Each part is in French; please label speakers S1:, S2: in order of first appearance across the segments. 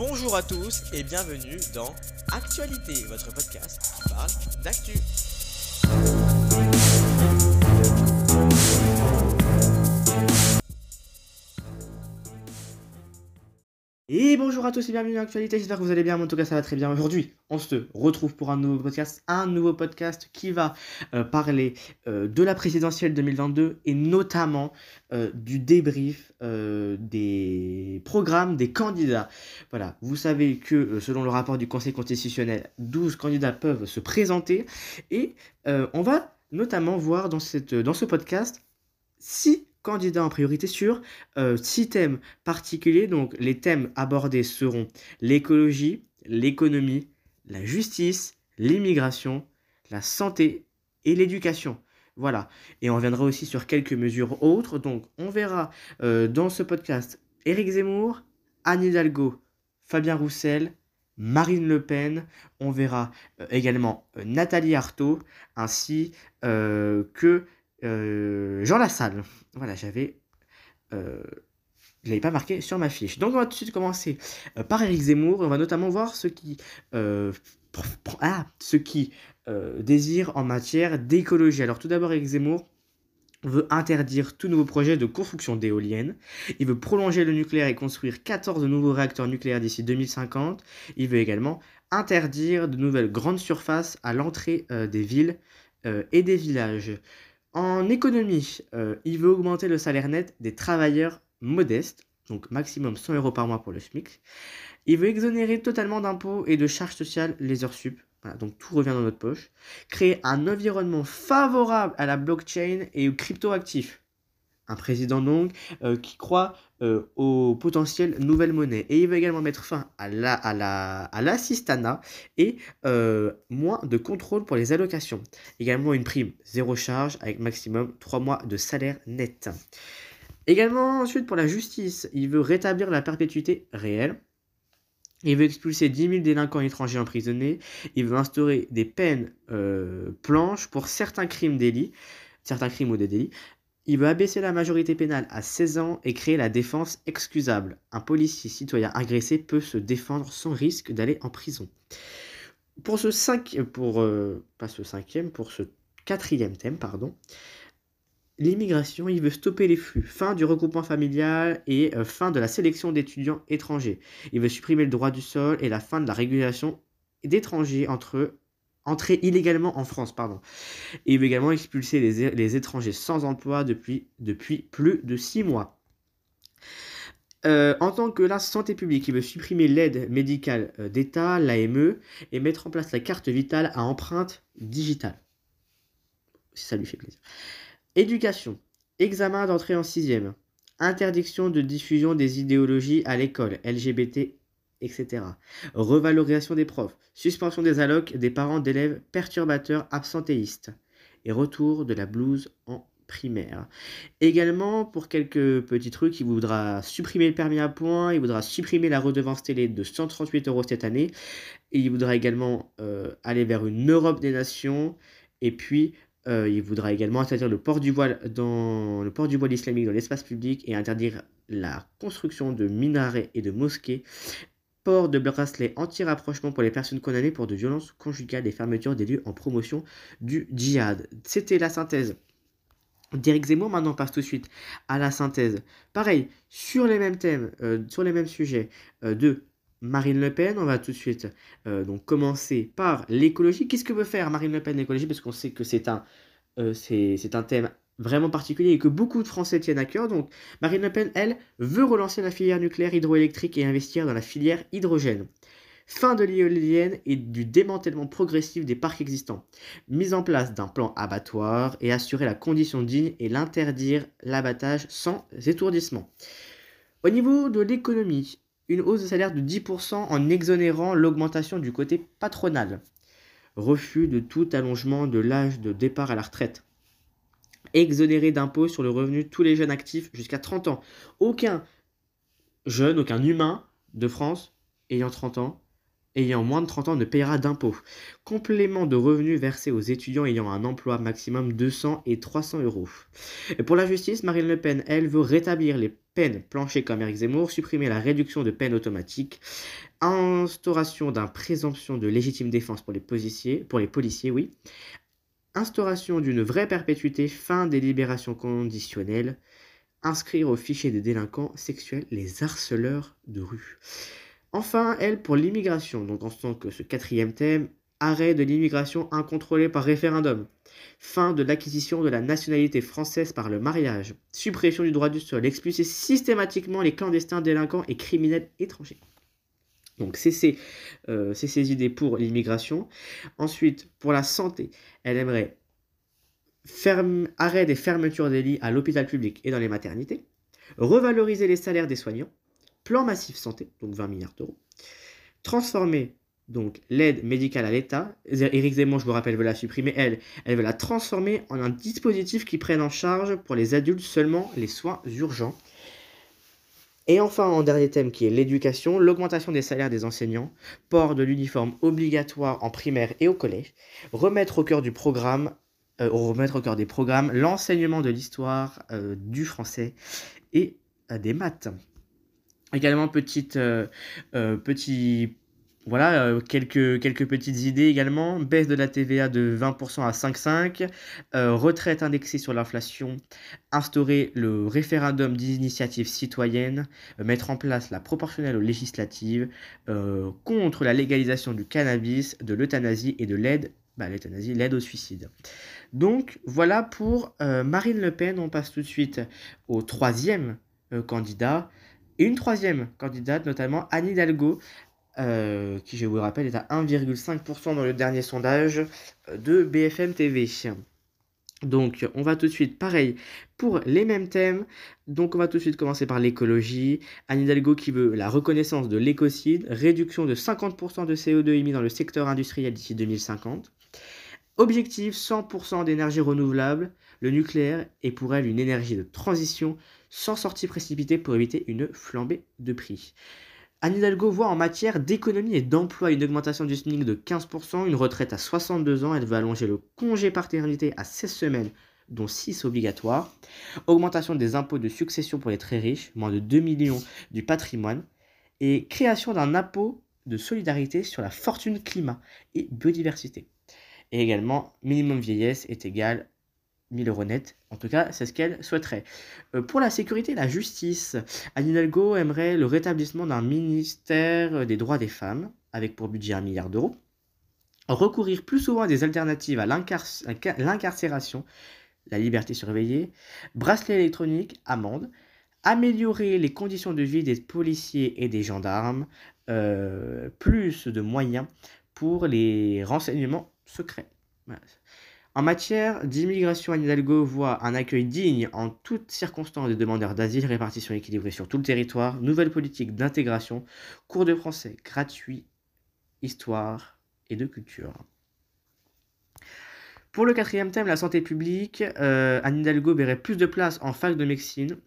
S1: Bonjour à tous et bienvenue dans Actualité, votre podcast qui parle d'actu. Et bonjour à tous et bienvenue dans l'actualité, j'espère que vous allez bien, en tout cas ça va très bien. Aujourd'hui, on se retrouve pour un nouveau podcast, un nouveau podcast qui va euh, parler euh, de la présidentielle 2022 et notamment euh, du débrief des programmes des candidats. Voilà, vous savez que selon le rapport du Conseil constitutionnel, 12 candidats peuvent se présenter et on va notamment voir dans, cette, dans ce podcast si candidats en priorité sur euh, six thèmes particuliers. Donc les thèmes abordés seront l'écologie, l'économie, la justice, l'immigration, la santé et l'éducation. Voilà. Et on reviendra aussi sur quelques mesures autres. Donc on verra euh, dans ce podcast Éric Zemmour, Anne Hidalgo, Fabien Roussel, Marine Le Pen, on verra euh, également Nathalie Arthaud, ainsi que euh, Jean Lassalle. Voilà, j'avais. Euh, je l'avais pas marqué sur ma fiche. Donc on va tout de suite commencer euh, par Eric Zemmour. On va notamment voir ce qui, ah, désire en matière d'écologie. Alors tout d'abord, Eric Zemmour veut interdire tout nouveau projet de construction d'éoliennes. Il veut prolonger le nucléaire et construire 14 nouveaux réacteurs nucléaires d'ici 2050. Il veut également interdire de nouvelles grandes surfaces à l'entrée des villes et des villages. En économie, euh, il veut augmenter le salaire net des travailleurs modestes, donc maximum 100 euros par mois pour le SMIC. Il veut exonérer totalement d'impôts et de charges sociales les heures sup. Voilà, donc tout revient dans notre poche. Créer un environnement favorable à la blockchain et aux cryptoactifs. Un président donc euh, qui croit euh, au potentiel nouvelle monnaie. Et il veut également mettre fin à la à la à l'assistanat et euh, moins de contrôle pour les allocations. Également une prime zéro charge avec maximum 3 mois de salaire net. Également ensuite pour la justice, il veut rétablir la perpétuité réelle. Il veut expulser 10 000 délinquants étrangers emprisonnés. Il veut instaurer des peines planches pour certains crimes délits, certains crimes ou des délits, il veut abaisser la majorité pénale à 16 ans et créer la défense excusable. Un policier citoyen agressé peut se défendre sans risque d'aller en prison. Pour ce euh, cinquième, pour ce quatrième thème, pardon, l'immigration, il veut stopper les flux, fin du regroupement familial et euh, fin de la sélection d'étudiants étrangers. Il veut supprimer le droit du sol et la fin de la régulation d'étrangers entre entrer illégalement en France, pardon. Et il veut également expulser les, étrangers sans emploi depuis, plus de six mois. Euh, en tant que la santé publique, il veut supprimer l'aide médicale euh, d'État, l'AME, et mettre en place la carte vitale à empreinte digitale. Si ça lui fait plaisir. Éducation. Examen d'entrée en sixième. Interdiction de diffusion des idéologies à l'école, LGBT etc. Revalorisation des profs, suspension des allocs des parents d'élèves perturbateurs absentéistes et retour de la blouse en primaire. Également, pour quelques petits trucs, il voudra supprimer le permis à points, il voudra supprimer la redevance télé de 138 euros cette année, il voudra également euh, aller vers une Europe des nations, et puis euh, il voudra également interdire le port du voile dans le port du voile islamique dans l'espace public et interdire la construction de minarets et de mosquées de bracelet anti-rapprochement pour les personnes condamnées pour de violences conjugales et fermeture des lieux en promotion du djihad. C'était la synthèse d'Éric Zemmour. Maintenant, on passe tout de suite à la synthèse. Pareil, sur les mêmes thèmes, euh, sur les mêmes sujets euh, de Marine Le Pen. On va tout de suite euh, donc commencer par l'écologie. Qu'est-ce que veut faire Marine Le Pen l'écologie? Parce qu'on sait que c'est un, c'est un thème vraiment particulier et que beaucoup de Français tiennent à cœur. Donc Marine Le Pen, elle, veut relancer la filière nucléaire hydroélectrique et investir dans la filière hydrogène. Fin de l'éolienne et du démantèlement progressif des parcs existants. Mise en place d'un plan abattoir et assurer la condition digne et l'interdire l'abattage sans étourdissement. Au niveau de l'économie, une hausse de salaire de 10% en exonérant l'augmentation du côté patronal. Refus de tout allongement de l'âge de départ à la retraite exonérer d'impôts sur le revenu tous les jeunes actifs jusqu'à 30 ans. Aucun jeune, aucun humain de France ayant 30 ans, ayant moins de 30 ans ne payera d'impôts. Complément de revenus versés aux étudiants ayant un emploi maximum 200 et 300 euros. Pour la justice, Marine Le Pen, elle, veut rétablir les peine planchée comme Eric Zemmour, supprimer la réduction de peine automatique, instauration d'un présomption de légitime défense pour les policiers, pour les policiers oui, instauration d'une vraie perpétuité, fin des libérations conditionnelles, inscrire au fichier des délinquants sexuels les harceleurs de rue. Enfin, elle, pour l'immigration, donc en tant que ce quatrième thème, arrêt de l'immigration incontrôlée par référendum, fin de l'acquisition de la nationalité française par le mariage, suppression du droit du sol, expulser systématiquement les clandestins délinquants et criminels étrangers. Donc c'est euh, ses idées pour l'immigration. Ensuite, pour la santé, elle aimerait arrêt des fermetures des lits à l'hôpital public et dans les maternités, revaloriser les salaires des soignants, plan massif santé, donc 20 milliards d'euros, transformer donc l'aide médicale à l'État. Éric Zemmour, je vous rappelle, veut la supprimer. Elle, elle veut la transformer en un dispositif qui prenne en charge pour les adultes seulement les soins urgents. Et enfin, en dernier thème qui est l'éducation, l'augmentation des salaires des enseignants, port de l'uniforme obligatoire en primaire et au collège, remettre au cœur euh, des programmes l'enseignement de l'histoire, euh, du français et euh, des maths. Également, petite, petit voilà, euh, quelques, petites idées également. Baisse de la TVA de 20% à 5,5. Euh, retraite indexée sur l'inflation. Instaurer le référendum d'initiative citoyenne. Euh, mettre en place la proportionnelle aux législatives. contre la légalisation du cannabis, de l'euthanasie et de l'aide. Bah, l'euthanasie, l'aide au suicide. Donc voilà pour Marine Le Pen. On passe tout de suite au troisième candidat. Et une troisième candidate, notamment Anne Hidalgo, euh, qui je vous le rappelle est à 1,5% dans le dernier sondage euh, de BFM TV. Donc on va tout de suite, pareil, pour les mêmes thèmes. Donc on va tout de suite commencer par l'écologie. Anne Hidalgo qui veut la reconnaissance de l'écocide, réduction de 50% de CO2 émis dans le secteur industriel d'ici 2050. Objectif 100% d'énergie renouvelable, le nucléaire est pour elle une énergie de transition sans sortie précipitée pour éviter une flambée de prix. Anne Hidalgo voit en matière d'économie et d'emploi une augmentation du SMIC de 15%, une retraite à 62 ans, elle veut allonger le congé paternité à 16 semaines, dont 6 obligatoires, augmentation des impôts de succession pour les très riches, moins de 2 millions du patrimoine, et création d'un impôt de solidarité sur la fortune climat et biodiversité. Et également, minimum vieillesse est égal 1000 euros net. En tout cas, c'est ce qu'elle souhaiterait. Euh, pour la sécurité et la justice, Anne Hidalgo aimerait le rétablissement d'un ministère des droits des femmes, avec pour budget un milliard d'euros. Recourir plus souvent à des alternatives à l'incarcération, la liberté surveillée, bracelet électronique, amende, améliorer les conditions de vie des policiers et des gendarmes, euh, plus de moyens pour les renseignements secrets. En matière d'immigration, Anne Hidalgo voit un accueil digne en toutes circonstances des demandeurs d'asile, répartition équilibrée sur tout le territoire, nouvelle politique d'intégration, cours de français gratuits, histoire et de culture. Pour le quatrième thème, la santé publique, euh, Anne Hidalgo verrait plus de place en fac de médecine.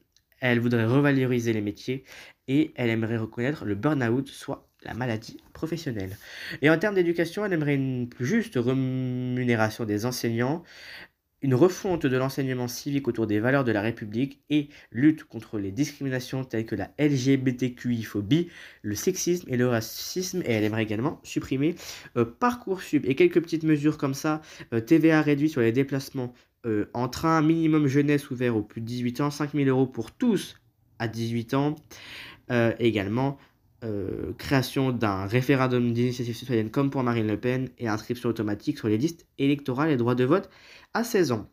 S1: Elle voudrait revaloriser les métiers et elle aimerait reconnaître le burn-out, soit la maladie professionnelle. Et en termes d'éducation, elle aimerait une plus juste rémunération des enseignants, une refonte de l'enseignement civique autour des valeurs de la République et lutte contre les discriminations telles que la LGBTQI-phobie, le sexisme et le racisme. Et elle aimerait également supprimer euh, Parcoursup et quelques petites mesures comme ça, euh, TVA réduit sur les déplacements euh, en train, minimum jeunesse ouvert aux plus de 18 ans, 5000 euros pour tous à 18 ans. également, euh, création d'un référendum d'initiative citoyenne comme pour Marine Le Pen et inscription automatique sur les listes électorales et droit de vote à 16 ans.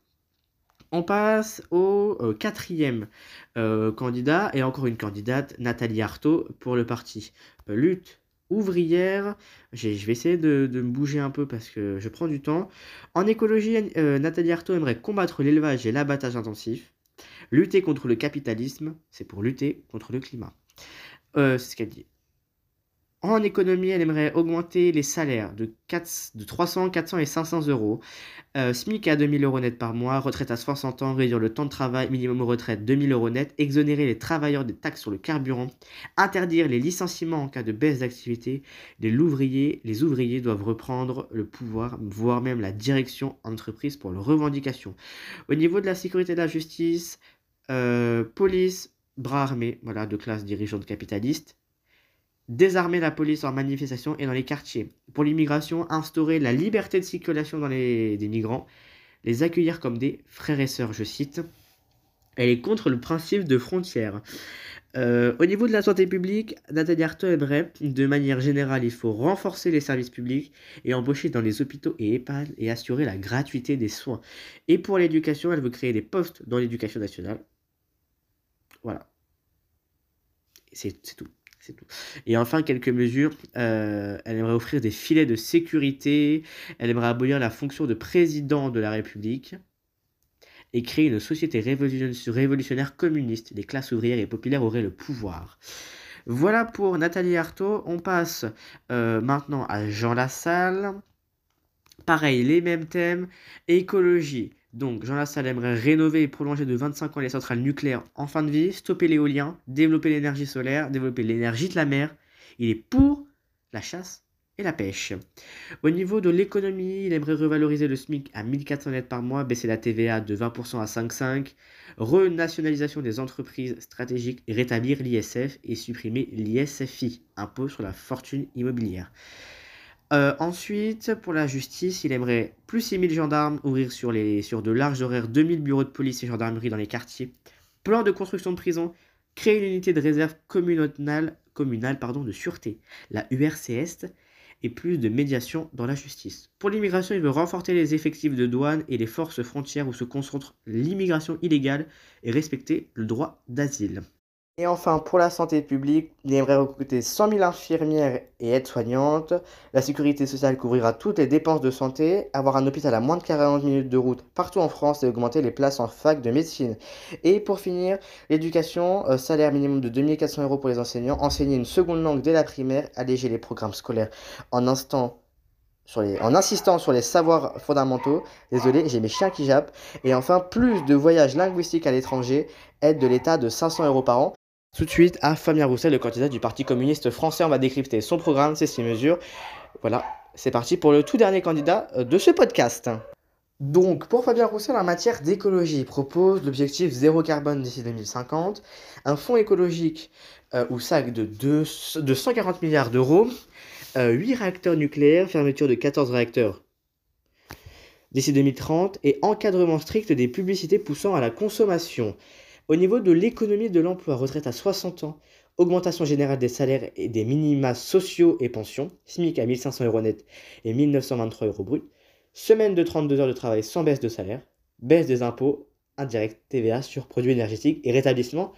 S1: On passe au euh, quatrième euh, candidat et encore une candidate, Nathalie Arthaud pour le parti Lutte ouvrière. Je vais essayer de, de, me bouger un peu parce que je prends du temps. En écologie, Nathalie Arthaud aimerait combattre l'élevage et l'abattage intensif. Lutter contre le capitalisme, c'est pour lutter contre le climat. c'est ce qu'elle dit. En économie, elle aimerait augmenter les salaires de, 4, de 300, 400 et 500 euros. Euh, SMIC à 2000 euros net par mois, retraite à 60 ans, réduire le temps de travail, minimum retraite 2000 euros net, exonérer les travailleurs des taxes sur le carburant, interdire les licenciements en cas de baisse d'activité. Les ouvriers, doivent reprendre le pouvoir, voire même la direction entreprise pour leurs revendications. Au niveau de la sécurité et de la justice, euh, police, bras armés voilà, de classe dirigeante capitaliste, désarmer la police en manifestation et dans les quartiers. Pour l'immigration, instaurer la liberté de circulation dans les, des migrants, les accueillir comme des frères et sœurs, je cite. Elle est contre le principe de frontière. Euh, au niveau de la santé publique, Nathalie Arthaud aimerait, de manière générale, il faut renforcer les services publics et embaucher dans les hôpitaux et EHPAD et assurer la gratuité des soins. Et pour l'éducation, elle veut créer des postes dans l'éducation nationale. Voilà. C'est tout. C'est. Et enfin, quelques mesures. Euh, elle aimerait offrir des filets de sécurité. Elle aimerait abolir la fonction de président de la République et créer une société révolutionnaire communiste. Les classes ouvrières et populaires auraient le pouvoir. Voilà pour Nathalie Arthaud. On passe euh, maintenant à Jean Lassalle. Pareil, les mêmes thèmes. Écologie. Donc, Jean Lassalle aimerait rénover et prolonger de 25 ans les centrales nucléaires en fin de vie, stopper l'éolien, développer l'énergie solaire, développer l'énergie de la mer. Il est pour la chasse et la pêche. Au niveau de l'économie, il aimerait revaloriser le SMIC à 1400 net par mois, baisser la TVA de 20% à 5,5, renationalisation des entreprises stratégiques, rétablir l'ISF et supprimer l'ISFI, impôt sur la fortune immobilière. Euh, ensuite, pour la justice, il aimerait plus 6000 gendarmes, ouvrir sur, de larges horaires 2000 bureaux de police et gendarmerie dans les quartiers, plan de construction de prison, créer une unité de réserve communale, de sûreté, la URCS, et plus de médiation dans la justice. Pour l'immigration, il veut renforcer les effectifs de douane et les forces frontières où se concentre l'immigration illégale et respecter le droit d'asile. Et enfin, pour la santé publique, il aimerait recruter 100 000 infirmières et aides-soignantes. La sécurité sociale couvrira toutes les dépenses de santé. Avoir un hôpital à moins de 40 minutes de route partout en France et augmenter les places en fac de médecine. Et pour finir, l'éducation, euh, salaire minimum de 2400 euros pour les enseignants. Enseigner une seconde langue dès la primaire. Alléger les programmes scolaires en en insistant sur les savoirs fondamentaux. Désolé, j'ai mes chiens qui jappent. Et enfin, plus de voyages linguistiques à l'étranger. Aide de l'État de 500 euros par an. Tout de suite à Fabien Roussel, le candidat du Parti communiste français. On va décrypter son programme, ses six mesures. Voilà, c'est parti pour le tout dernier candidat euh, de ce podcast. Donc, pour Fabien Roussel, en matière d'écologie, il propose l'objectif zéro carbone d'ici 2050, un fonds écologique euh, ou SAC de, de 140 milliards d'euros, 8 euh, réacteurs nucléaires, fermeture de 14 réacteurs d'ici 2030 et encadrement strict des publicités poussant à la consommation. Au niveau de l'économie de l'emploi, retraite à 60 ans, augmentation générale des salaires et des minima sociaux et pensions, SMIC à 1500 euros net et 1923 euros brut, semaine de 32 heures de travail sans baisse de salaire, baisse des impôts indirects TVA sur produits énergétiques et rétablissement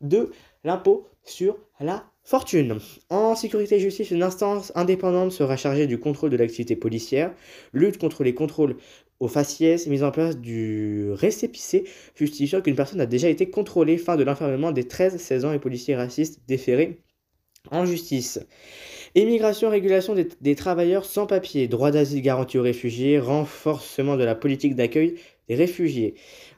S1: de l'impôt sur la fortune. En sécurité et justice, une instance indépendante sera chargée du contrôle de l'activité policière, lutte contre les contrôles au faciès, mise en place du récépissé justifiant qu'une personne a déjà été contrôlée, fin de l'enfermement des 13-16 ans et policiers racistes déférés en justice. Immigration, régulation des, des travailleurs sans papier, droit d'asile garanti aux réfugiés, renforcement de la politique d'accueil des réfugiés.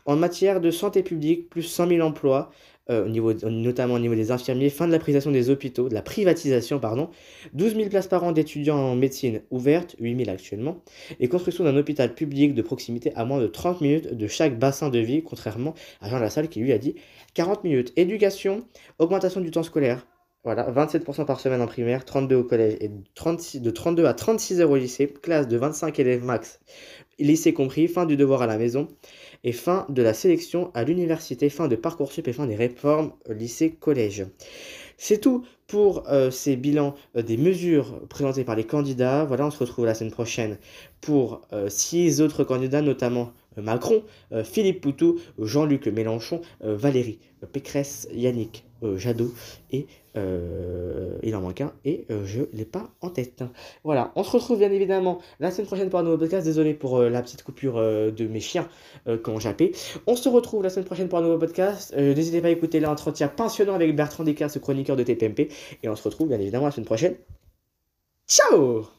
S1: En matière de santé publique, plus 100 000 emplois, euh, notamment au niveau des infirmiers, fin de la privatisation des hôpitaux, de la privatisation, pardon, 12 000 places par an d'étudiants en médecine ouvertes, 8 000 actuellement, et construction d'un hôpital public de proximité à moins de 30 minutes de chaque bassin de vie, contrairement à Jean Lassalle qui lui a dit 40 minutes. Éducation, augmentation du temps scolaire, voilà, 27% par semaine en primaire, 32 au collège et 36, de 32 à 36 heures au lycée, classe de 25 élèves max, lycée compris, fin du devoir à la maison et fin de la sélection à l'université, fin de Parcoursup et fin des réformes lycée-collège. C'est tout pour euh, ces bilans euh, des mesures présentées par les candidats. Voilà, on se retrouve la semaine prochaine pour euh, six autres candidats, notamment Macron, Philippe Poutou, Jean-Luc Mélenchon, Valérie Pécresse, Yannick Jadot et euh, il en manque un et euh, je l'ai pas en tête. Voilà, on se retrouve bien évidemment la semaine prochaine pour un nouveau podcast. Désolé pour euh, la petite coupure de mes chiens quand jappé. On se retrouve la semaine prochaine pour un nouveau podcast. N'hésitez pas à écouter l'entretien passionnant avec Bertrand Descartes, chroniqueur de TPMP. Et on se retrouve bien évidemment la semaine prochaine. Ciao